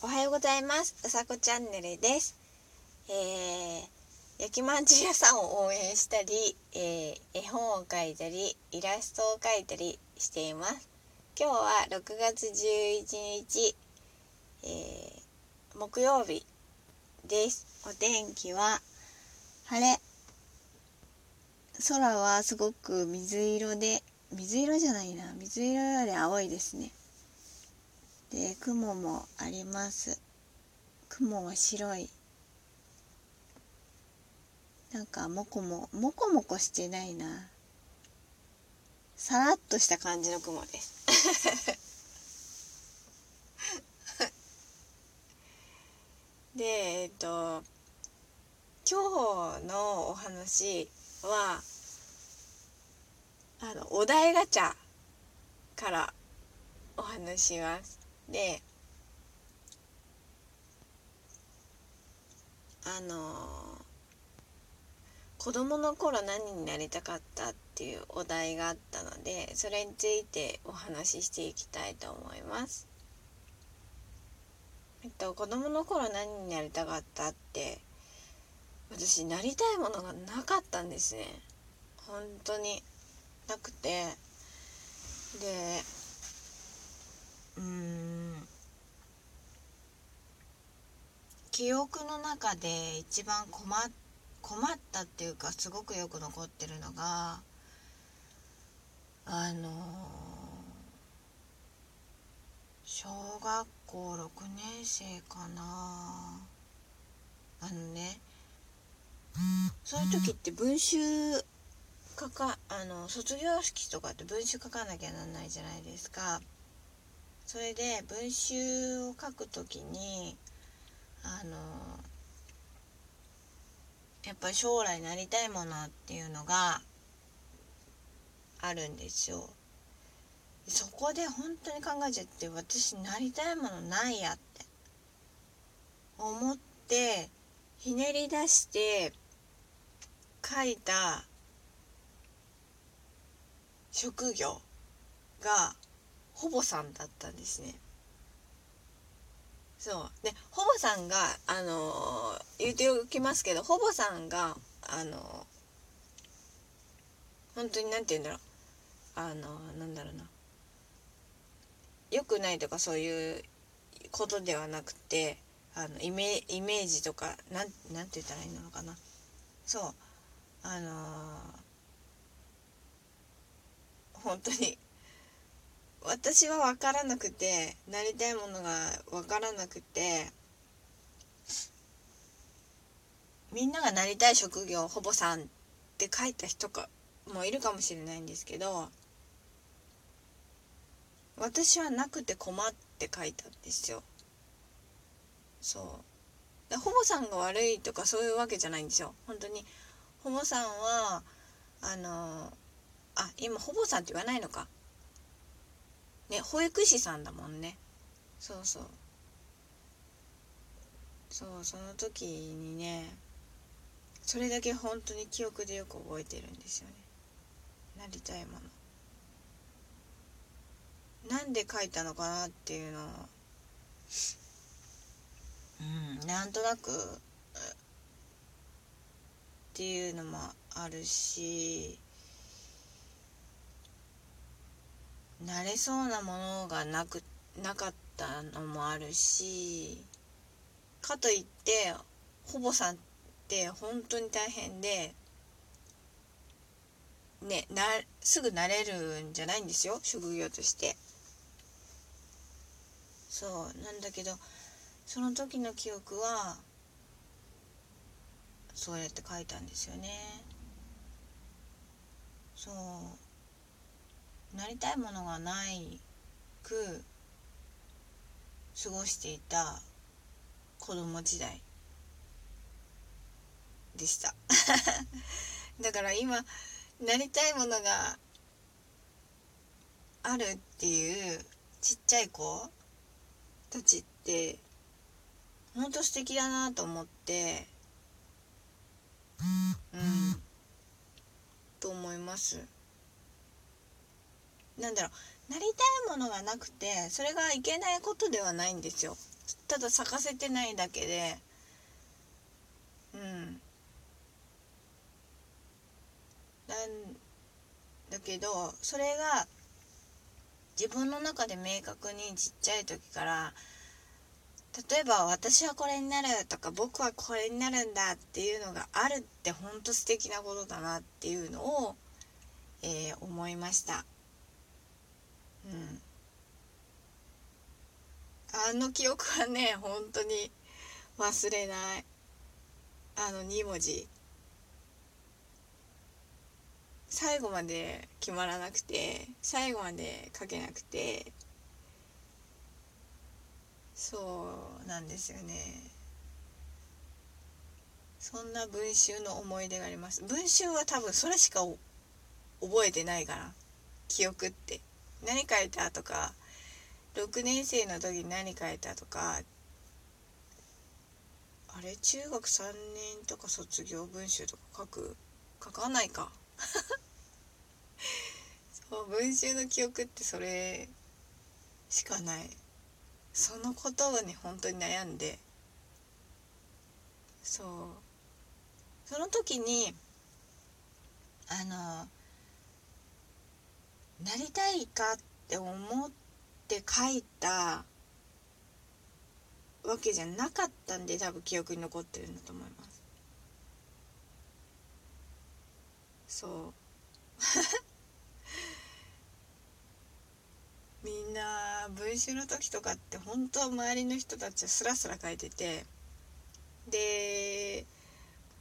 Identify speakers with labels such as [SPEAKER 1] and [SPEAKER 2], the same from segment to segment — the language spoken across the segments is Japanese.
[SPEAKER 1] おはようございます。うさこチャンネルです。えー、焼きまんじゅう屋さんを応援したり、えー、絵本を描いたりイラストを描いたりしています。今日は6月11日、えー、木曜日です。お天気は晴れ。空はすごく水色で水色じゃないな。水色より青いですね。で雲もあります。雲は白い。なんかもこももこもこしてないな。さらっとした感じの雲です。でえっと今日のお話はあのお題ガチャからお話します。であの子供の頃何になりたかったっていうお題があったのでそれについてお話ししていきたいと思います。えっと子供の頃何になりたかったって私なりたいものがなかったんですね。本当に。なくて。でうん。記憶の中で一番困困ったっていうかすごくよく残ってるのがあの小学校6年生かなあのねそういう時って文集書かあの卒業式とかって文集書かなきゃなんないじゃないですか。それで文集を書くときにあのやっぱり将来なりたいものっていうのがあるんですよ。そこで本当に考えちゃって私なりたいものないやって思ってひねり出して書いた職業がほぼさんだったんですね。そう。でほぼさんがあのー、言っておきますけどほぼさんがあのー、本当に何て言うんだろう。あのー、なんだろうな。良くないとかそういうことではなくてあのイメイメージとかなんなんて言ったらいいのかな。そう。あの本当に私は分からなくてなりたいものが分からなくてみんながなりたい職業ほぼさんって書いた人かもいるかもしれないんですけど私はなくて困って書いたんですよ。そう。ほぼさんが悪いとかそういうわけじゃないんですよ。本当に。ほぼさんはあのあ今ほぼさんって言わないのか。ね保育士さんだもんね。そうそう。そうその時にねそれだけ本当に記憶でよく覚えてるんですよね。なりたいもの。なんで書いたのかなっていうのをうんなんとなくっていうのもあるし慣れそうなものがなくなかったのもあるしかといってほぼさんって本当に大変でねなすぐ慣れるんじゃないんですよ職業として。そうなんだけどその時の記憶はそうやって書いたんですよね。そう。なりたいものがないく過ごしていた子供時代でした。だから今なりたいものがあるっていうちっちゃい子たちってほんと素敵だなと思ってうんと思います。なんだろうなりたいものがなくてそれがいけないことではないんですよ。ただ咲かせてないだけで。うん。なんだけどそれが自分の中で明確にちっちゃい時から例えば私はこれになるとか僕はこれになるんだっていうのがあるってほんと素敵なことだなっていうのを、えー、思いました。うん。あの記憶はね本当に忘れない。あの2文字。最後まで決まらなくて最後まで書けなくて。そうなんですよね。そんな文集の思い出があります。文集は多分それしか覚えてないから。記憶って。何書いたとか6年生の時に何書いたとかあれ中学3年とか卒業文集とか書く？書かないか。そう文集の記憶ってそれしかない。そのことに本当に悩んで。そう。その時にあのなりたいかって思って書いたわけじゃなかったんで多分記憶に残ってるんだと思います。そう。みんな文集の時とかって本当は周りの人たちはスラスラ書いててで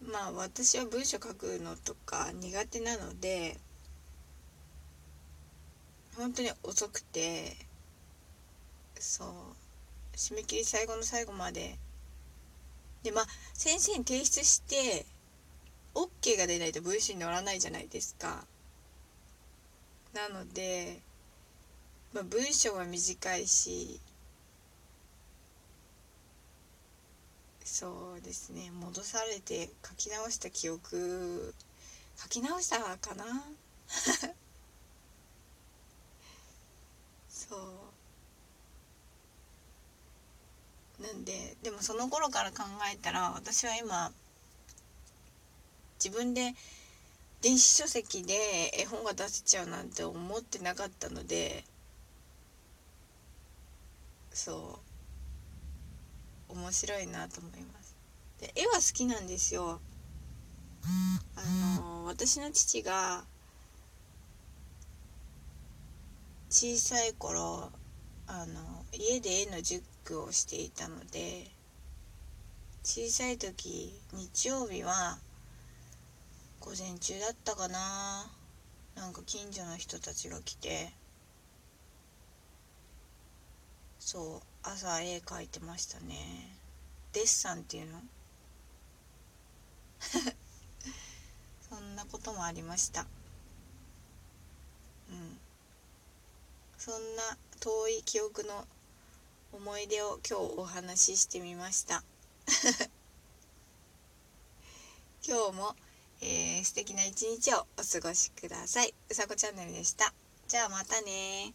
[SPEAKER 1] まあ私は文章書くのとか苦手なので本当に遅くてそう締め切り最後の最後まで。でまあ先生に提出して OK が出ないと文章に載らないじゃないですか。なので、まあ、文章は短いしそうですね戻されて書き直した記憶書き直したかな？そう。なんででもその頃から考えたら私は今自分で電子書籍で絵本が出せちゃうなんて思ってなかったのでそう。面白いなと思います。で絵は好きなんですよ。あの私の父が小さい頃あの家で絵の塾をしていたので小さい時日曜日は午前中だったかななんか近所の人たちが来てそう朝絵描いてましたね。デッサンっていうの？そんなこともありましたうんそんな遠い記憶の思い出を今日お話ししてみました。今日も、えー、素敵な一日をお過ごしください。うさこチャンネルでした。じゃあまたね